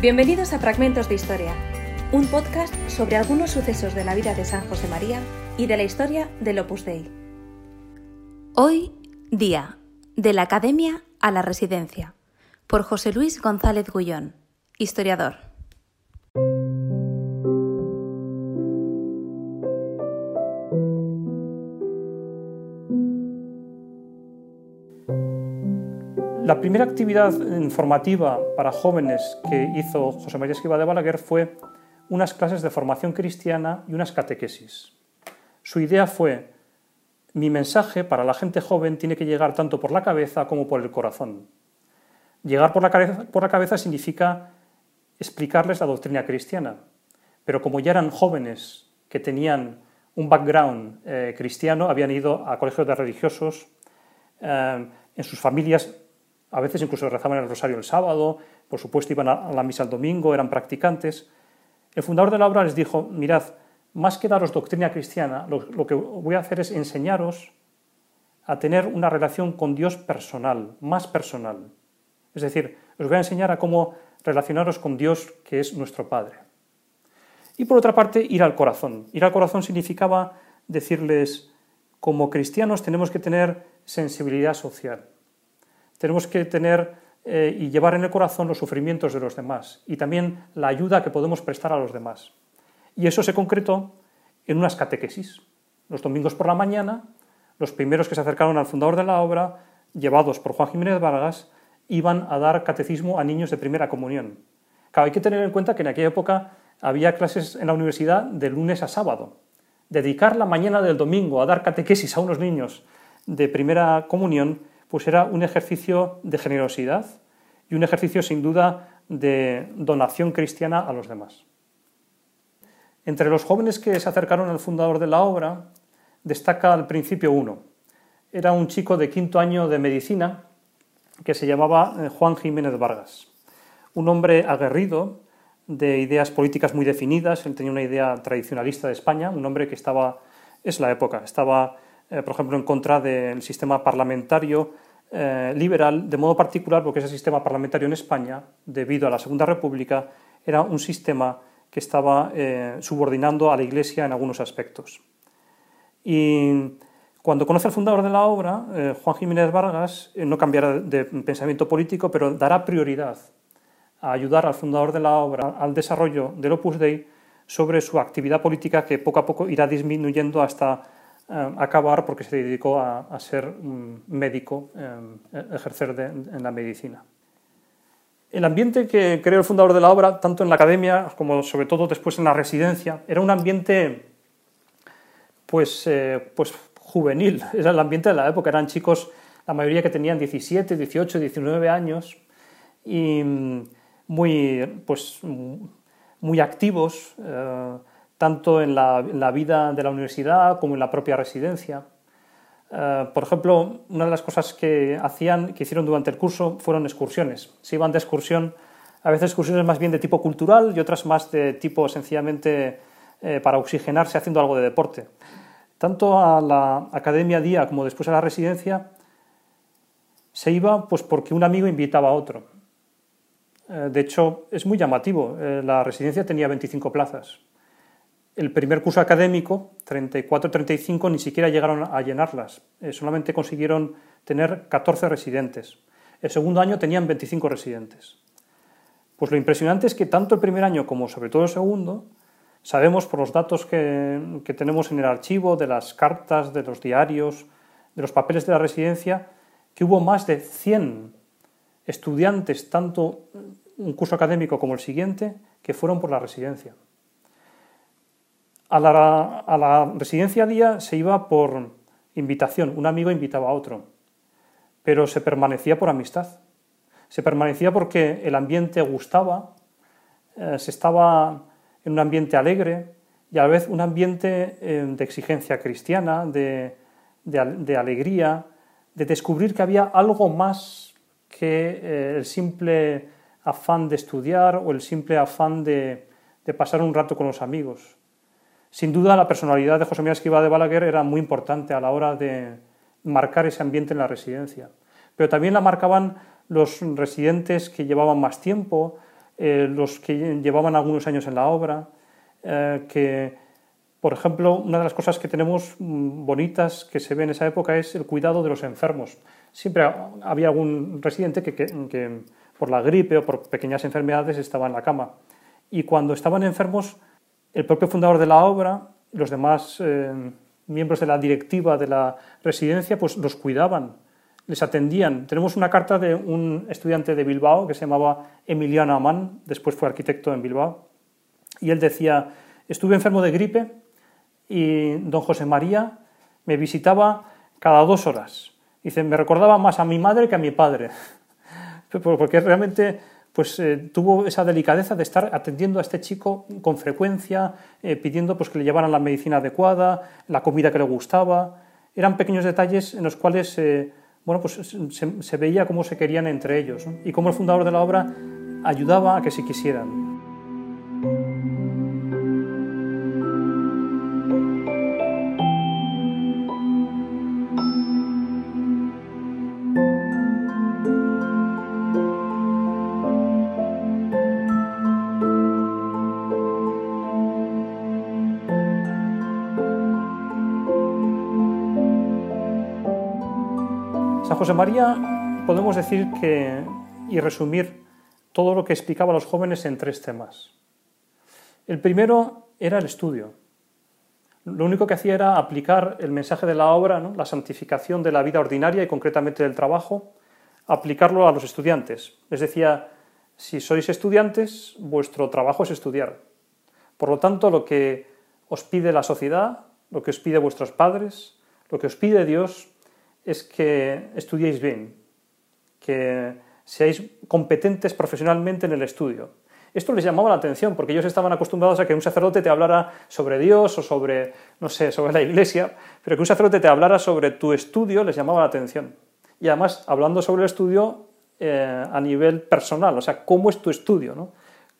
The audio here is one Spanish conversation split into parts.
Bienvenidos a Fragmentos de Historia, un podcast sobre algunos sucesos de la vida de San José María y de la historia del Opus Dei. Hoy, día, de la Academia a la Residencia, por José Luis González Gullón, historiador. La primera actividad informativa para jóvenes que hizo José María Esquiva de Balaguer fue unas clases de formación cristiana y unas catequesis. Su idea fue, mi mensaje para la gente joven tiene que llegar tanto por la cabeza como por el corazón. Llegar por la cabeza, por la cabeza significa explicarles la doctrina cristiana, pero como ya eran jóvenes que tenían un background eh, cristiano, habían ido a colegios de religiosos, eh, en sus familias a veces incluso rezaban el rosario el sábado, por supuesto iban a la misa el domingo, eran practicantes. El fundador de la obra les dijo, mirad, más que daros doctrina cristiana, lo, que voy a hacer es enseñaros a tener una relación con Dios personal, más personal. Es decir, os voy a enseñar a cómo relacionaros con Dios, que es nuestro Padre. Y por otra parte, ir al corazón. Ir al corazón significaba decirles, como cristianos tenemos que tener sensibilidad social tenemos que tener eh, y llevar en el corazón los sufrimientos de los demás y también la ayuda que podemos prestar a los demás. Y eso se concretó en unas catequesis. Los domingos por la mañana, los primeros que se acercaron al fundador de la obra, llevados por Juan Jiménez Vargas, iban a dar catecismo a niños de primera comunión. hay que tener en cuenta que en aquella época había clases en la universidad de lunes a sábado. Dedicar la mañana del domingo a dar catequesis a unos niños de primera comunión pues era un ejercicio de generosidad y un ejercicio sin duda de donación cristiana a los demás. Entre los jóvenes que se acercaron al fundador de la obra, destaca al principio uno. Era un chico de quinto año de medicina que se llamaba eh, Juan Jiménez Vargas. Un hombre aguerrido, de ideas políticas muy definidas, él tenía una idea tradicionalista de España, un hombre que estaba, es la época, estaba eh, por ejemplo, en contra del sistema parlamentario eh, liberal, de modo particular porque ese sistema parlamentario en España, debido a la Segunda República, era un sistema que estaba eh, subordinando a la Iglesia en algunos aspectos. Y cuando conoce al fundador de la obra, Juan Jiménez Vargas, no cambiará de pensamiento político, pero dará prioridad a ayudar al fundador de la obra al desarrollo del Opus Dei sobre su actividad política que poco a poco irá disminuyendo hasta eh, acabar porque se dedicó a, ser médico, eh, ejercer en la medicina. El ambiente que creó el fundador de la obra, tanto en la academia como sobre todo después en la residencia, era un ambiente pues, eh, pues juvenil, era el ambiente de la época, eran chicos, la mayoría que tenían 17, 18, 19 años y mm, muy, pues, muy activos tanto en la, vida de la universidad como en la propia residencia. Eh, por ejemplo, una de las cosas que hacían, que hicieron durante el curso, fueron excursiones. Se iban de excursión, a veces excursiones más bien de tipo cultural y otras más de tipo sencillamente eh, para oxigenarse haciendo algo de deporte. Tanto a la Academia Día como después a la residencia se iba pues porque un amigo invitaba a otro. Eh, de hecho, es muy llamativo. la residencia tenía 25 plazas el primer curso académico, 34-35, ni siquiera llegaron a llenarlas, eh, solamente consiguieron tener 14 residentes. El segundo año tenían 25 residentes. Pues lo impresionante es que tanto el primer año como sobre todo el segundo, sabemos por los datos que, que tenemos en el archivo, de las cartas, de los diarios, de los papeles de la residencia, que hubo más de 100 estudiantes, tanto un curso académico como el siguiente, que fueron por la residencia. A la, residencia día se iba por invitación, un amigo invitaba a otro, pero se permanecía por amistad. Se permanecía porque el ambiente gustaba, eh, se estaba en un ambiente alegre y a la vez un ambiente eh, de exigencia cristiana, de, alegría, de descubrir que había algo más que eh, el simple afán de estudiar o el simple afán de pasar un rato con los amigos. Sin duda, la personalidad de José María Esquiva de Balaguer era muy importante a la hora de marcar ese ambiente en la residencia. Pero también la marcaban los residentes que llevaban más tiempo, eh, los que llevaban algunos años en la obra, eh, que, por ejemplo, una de las cosas que tenemos mm, bonitas que se ve en esa época es el cuidado de los enfermos. Siempre había algún residente que por la gripe o por pequeñas enfermedades estaba en la cama. Y cuando estaban enfermos, el propio fundador de la obra, los demás miembros de la directiva de la residencia, pues los cuidaban les atendían. Tenemos una carta de un estudiante de Bilbao que se llamaba Emiliano Amán, después fue arquitecto en Bilbao, y él decía, estuve enfermo de gripe y don José María me visitaba cada dos horas. Dice, me recordaba más a mi madre que a mi padre, porque realmente pues, eh, tuvo esa delicadeza de estar atendiendo a este chico con frecuencia, eh, pidiendo pues, que le llevaran la medicina adecuada, la comida que le gustaba. Eran pequeños detalles en los cuales... Eh, bueno, pues se, veía cómo se querían entre ellos y cómo el fundador de la obra ayudaba a que se quisieran. María podemos decir que y resumir todo lo que explicaba a los jóvenes en tres temas. El primero era el estudio. Lo único que hacía era aplicar el mensaje de la obra, la santificación de la vida ordinaria y concretamente del trabajo, aplicarlo a los estudiantes. Les decía, si sois estudiantes, vuestro trabajo es estudiar. Por lo tanto, lo que os pide la sociedad, lo que os pide vuestros padres, lo que os pide Dios, es que estudiéis bien, que seáis competentes profesionalmente en el estudio. Esto les llamaba la atención porque ellos estaban acostumbrados a que un sacerdote te hablara sobre Dios o sobre, no sé, sobre la iglesia, pero que un sacerdote te hablara sobre tu estudio les llamaba la atención. Y además, hablando sobre el estudio eh, a nivel personal, o sea, cómo es tu estudio, ¿no?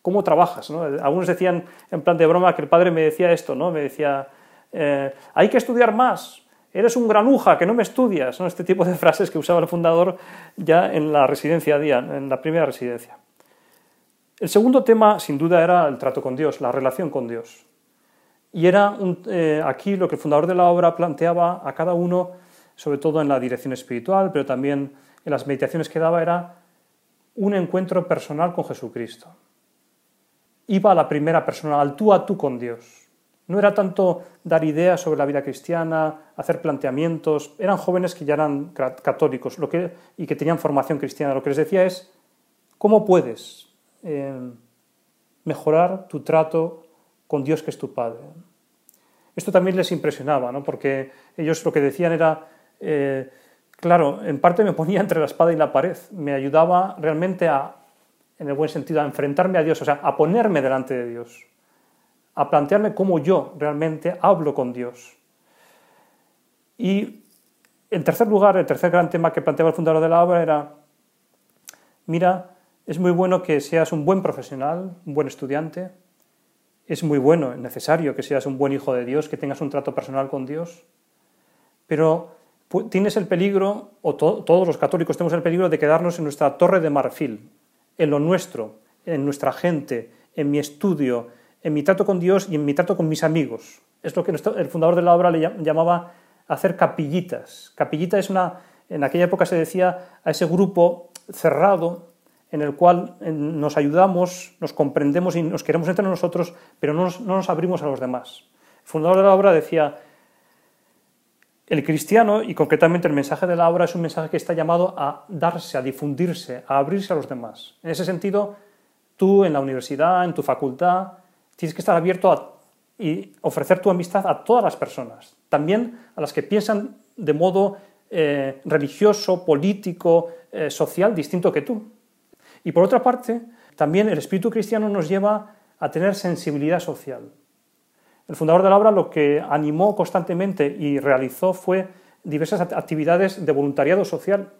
¿Cómo trabajas? Algunos decían, en plan de broma, que el padre me decía esto, ¿no? Me decía, eh, hay que estudiar más, eres un granuja, que no me estudias, ¿no? este tipo de frases que usaba el fundador ya en la residencia día, en la primera residencia. El segundo tema, sin duda, era el trato con Dios, la relación con Dios. Y era eh, aquí lo que el fundador de la obra planteaba a cada uno, sobre todo en la dirección espiritual, pero también en las meditaciones que daba, era un encuentro personal con Jesucristo. Iba a la primera persona, al tú a tú con Dios. No era tanto dar ideas sobre la vida cristiana, hacer planteamientos, eran jóvenes que ya eran católicos y que tenían formación cristiana. Lo que les decía es, ¿cómo puedes eh, mejorar tu trato con Dios que es tu Padre? Esto también les impresionaba, ¿no? porque ellos lo que decían era, eh, claro, en parte me ponía entre la espada y la pared, me ayudaba realmente a, en el buen sentido, a enfrentarme a Dios, o sea, a ponerme delante de Dios a plantearme cómo yo realmente hablo con Dios. Y en tercer lugar, el tercer gran tema que planteaba el fundador de la obra era, mira, es muy bueno que seas un buen profesional, un buen estudiante, es muy bueno, es necesario que seas un buen hijo de Dios, que tengas un trato personal con Dios, pero tienes el peligro, o todos los católicos tenemos el peligro de quedarnos en nuestra torre de marfil, en lo nuestro, en nuestra gente, en mi estudio, en mi trato con Dios y en mi trato con mis amigos. Es lo que el fundador de la obra le llamaba hacer capillitas. Capillita es una, en aquella época se decía a ese grupo cerrado en el cual nos ayudamos, nos comprendemos y nos queremos entre nosotros, pero no nos, no nos abrimos a los demás. El fundador de la obra decía, el cristiano, y concretamente el mensaje de la obra, es un mensaje que está llamado a darse, a difundirse, a abrirse a los demás. En ese sentido, tú en la universidad, en tu facultad, Tienes que estar abierto a, y ofrecer tu amistad a todas las personas, también a las que piensan de modo eh, religioso, político, eh, social distinto que tú. Y por otra parte, también el espíritu cristiano nos lleva a tener sensibilidad social. El fundador de la obra lo que animó constantemente y realizó fue diversas actividades de voluntariado social,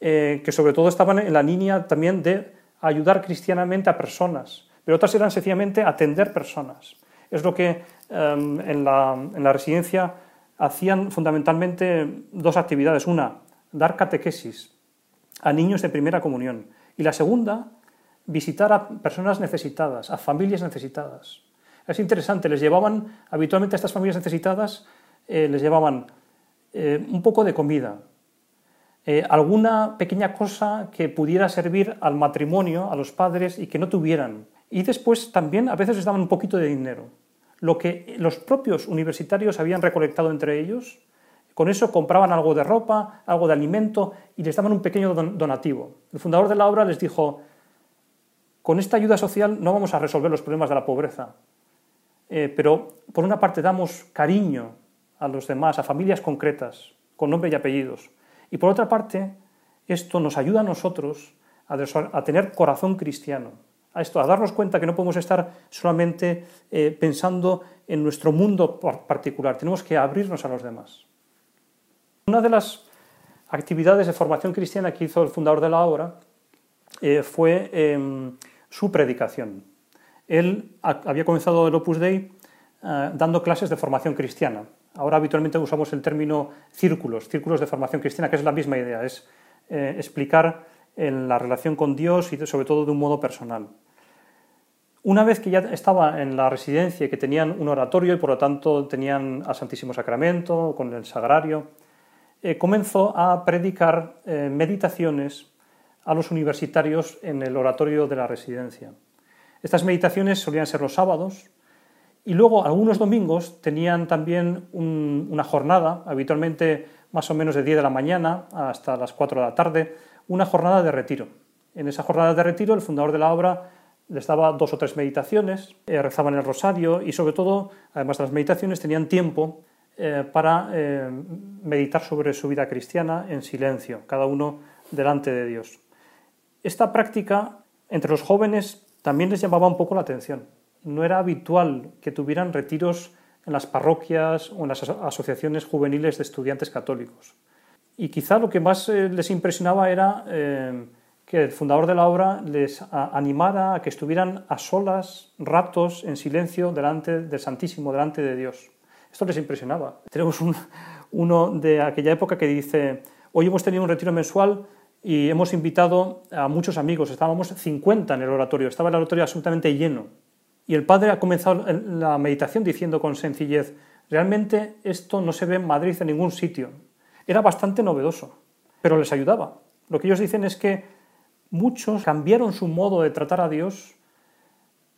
eh, que sobre todo estaban en la línea también de ayudar cristianamente a personas, pero otras eran sencillamente atender personas. Es lo que em, en, la, residencia hacían fundamentalmente dos actividades. Una, dar catequesis a niños de primera comunión. Y la segunda, visitar a personas necesitadas, a familias necesitadas. Es interesante, les llevaban habitualmente a estas familias necesitadas, eh, les llevaban eh, un poco de comida, eh, alguna pequeña cosa que pudiera servir al matrimonio, a los padres y que no tuvieran. Y después también a veces les daban un poquito de dinero. Lo que los propios universitarios habían recolectado entre ellos, con eso compraban algo de ropa, algo de alimento y les daban un pequeño donativo. El fundador de la obra les dijo, con esta ayuda social no vamos a resolver los problemas de la pobreza, eh, pero por una parte damos cariño a los demás, a familias concretas, con nombre y apellidos. Y por otra parte, esto nos ayuda a nosotros a, tener corazón cristiano, a esto, a darnos cuenta que no podemos estar solamente eh, pensando en nuestro mundo particular, tenemos que abrirnos a los demás. Una de las actividades de formación cristiana que hizo el fundador de la obra eh, fue em, su predicación. Él había comenzado el Opus Dei eh, dando clases de formación cristiana. Ahora habitualmente usamos el término círculos, círculos de formación cristiana, que es la misma idea, es explicar en la relación con Dios y sobre todo de un modo personal. Una vez que ya estaba en la residencia y que tenían un oratorio y por lo tanto tenían al Santísimo Sacramento con el Sagrario, eh, comenzó a predicar meditaciones a los universitarios en el oratorio de la residencia. Estas meditaciones solían ser los sábados y luego algunos domingos tenían también una jornada, habitualmente más o menos de 10 de la mañana hasta las 4 de la tarde, una jornada de retiro. En esa jornada de retiro el fundador de la obra les daba dos o tres meditaciones, eh, rezaban el rosario y sobre todo, además de las meditaciones, tenían tiempo eh, para eh, meditar sobre su vida cristiana en silencio, cada uno delante de Dios. Esta práctica entre los jóvenes también les llamaba un poco la atención. No era habitual que tuvieran retiros en las parroquias o en las asociaciones juveniles de estudiantes católicos. Y quizá lo que más eh, les impresionaba era eh, que el fundador de la obra les animara a que estuvieran a solas, ratos, en silencio, delante del Santísimo, delante de Dios. Esto les impresionaba. Tenemos uno de aquella época que dice, hoy hemos tenido un retiro mensual y hemos invitado a muchos amigos, estábamos 50 en el oratorio, estaba el oratorio absolutamente lleno. Y el padre ha comenzado la meditación diciendo con sencillez, realmente esto no se ve en Madrid en ningún sitio. Era bastante novedoso, pero les ayudaba. Lo que ellos dicen es que muchos cambiaron su modo de tratar a Dios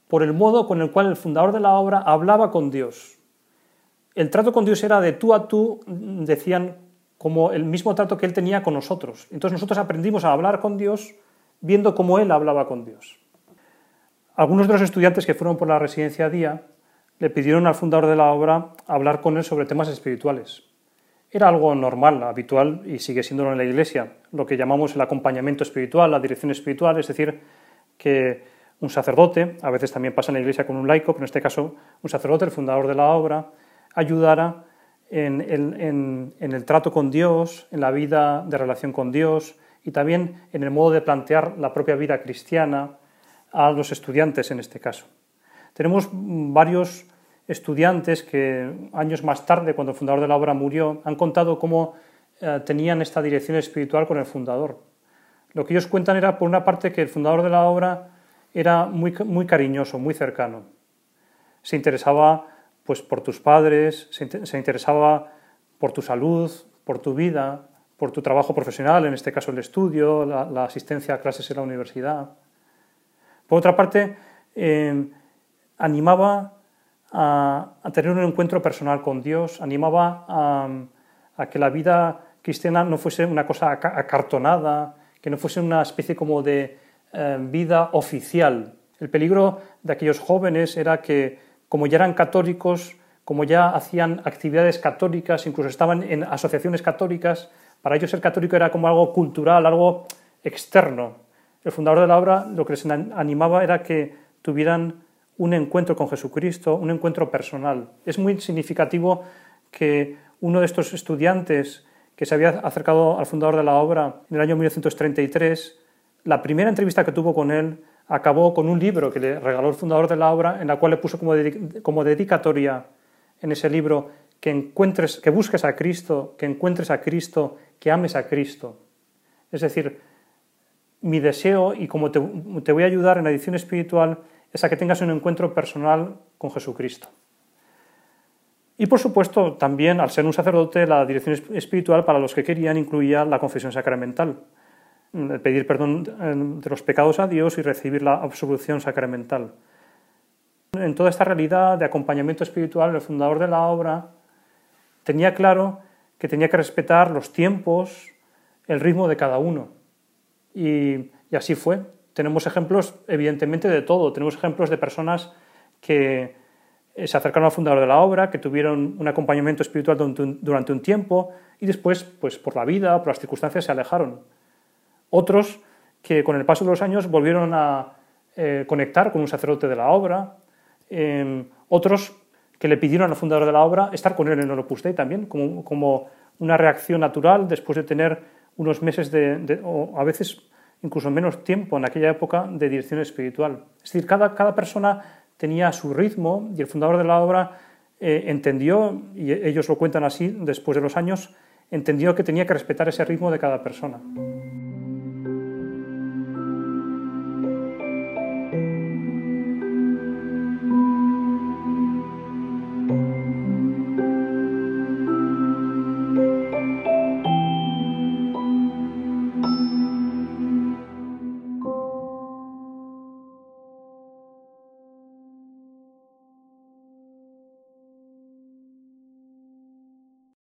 por el modo con el cual el fundador de la obra hablaba con Dios. El trato con Dios era de tú a tú, decían como el mismo trato que él tenía con nosotros. Entonces nosotros aprendimos a hablar con Dios viendo cómo él hablaba con Dios. Algunos de los estudiantes que fueron por la residencia día le pidieron al fundador de la obra hablar con él sobre temas espirituales. Era algo normal, habitual y sigue siendo en la Iglesia, lo que llamamos el acompañamiento espiritual, la dirección espiritual, es decir, que un sacerdote, a veces también pasa en la Iglesia con un laico, pero en este caso un sacerdote, el fundador de la obra, ayudara en, el trato con Dios, en la vida de relación con Dios y también en el modo de plantear la propia vida cristiana a los estudiantes en este caso. Tenemos varios estudiantes que años más tarde, cuando el fundador de la obra murió, han contado cómo eh, tenían esta dirección espiritual con el fundador. Lo que ellos cuentan era, por una parte, que el fundador de la obra era muy, muy cariñoso, muy cercano. Se interesaba pues por tus padres, se interesaba por tu salud, por tu vida, por tu trabajo profesional, en este caso el estudio, la, asistencia a clases en la universidad. Por otra parte, em, animaba a, tener un encuentro personal con Dios, animaba a, que la vida cristiana no fuese una cosa acartonada, que no fuese una especie como de em, vida oficial. El peligro de aquellos jóvenes era que como ya eran católicos, como ya hacían actividades católicas, incluso estaban en asociaciones católicas, para ellos ser católico era como algo cultural, algo externo. El fundador de la obra lo que les animaba era que tuvieran un encuentro con Jesucristo, un encuentro personal. Es muy significativo que uno de estos estudiantes que se había acercado al fundador de la obra en el año 1933, la primera entrevista que tuvo con él acabó con un libro que le regaló el fundador de la obra, en la cual le puso como, dedicatoria en ese libro que encuentres, que busques a Cristo, que encuentres a Cristo, que ames a Cristo. Es decir, mi deseo y como te, te voy a ayudar en la edición espiritual es a que tengas un encuentro personal con Jesucristo. Y por supuesto, también al ser un sacerdote, la dirección espiritual para los que querían incluía la confesión sacramental, pedir perdón eh, de los pecados a Dios y recibir la absolución sacramental. En toda esta realidad de acompañamiento espiritual, el fundador de la obra tenía claro que tenía que respetar los tiempos, el ritmo de cada uno. Y así fue. Tenemos ejemplos, evidentemente, de todo. Tenemos ejemplos de personas que eh, se acercaron al fundador de la obra, que tuvieron un acompañamiento espiritual durante un tiempo y después, pues por la vida, por las circunstancias, se alejaron. Otros que con el paso de los años volvieron a eh, conectar con un sacerdote de la obra. Em, otros que le pidieron al fundador de la obra estar con él en el Opus Dei también, como, una reacción natural después de tener unos meses de, a veces incluso menos tiempo en aquella época de dirección espiritual. Es decir, cada, cada persona tenía su ritmo y el fundador de la obra eh, entendió, y ellos lo cuentan así después de los años, entendió que tenía que respetar ese ritmo de cada persona.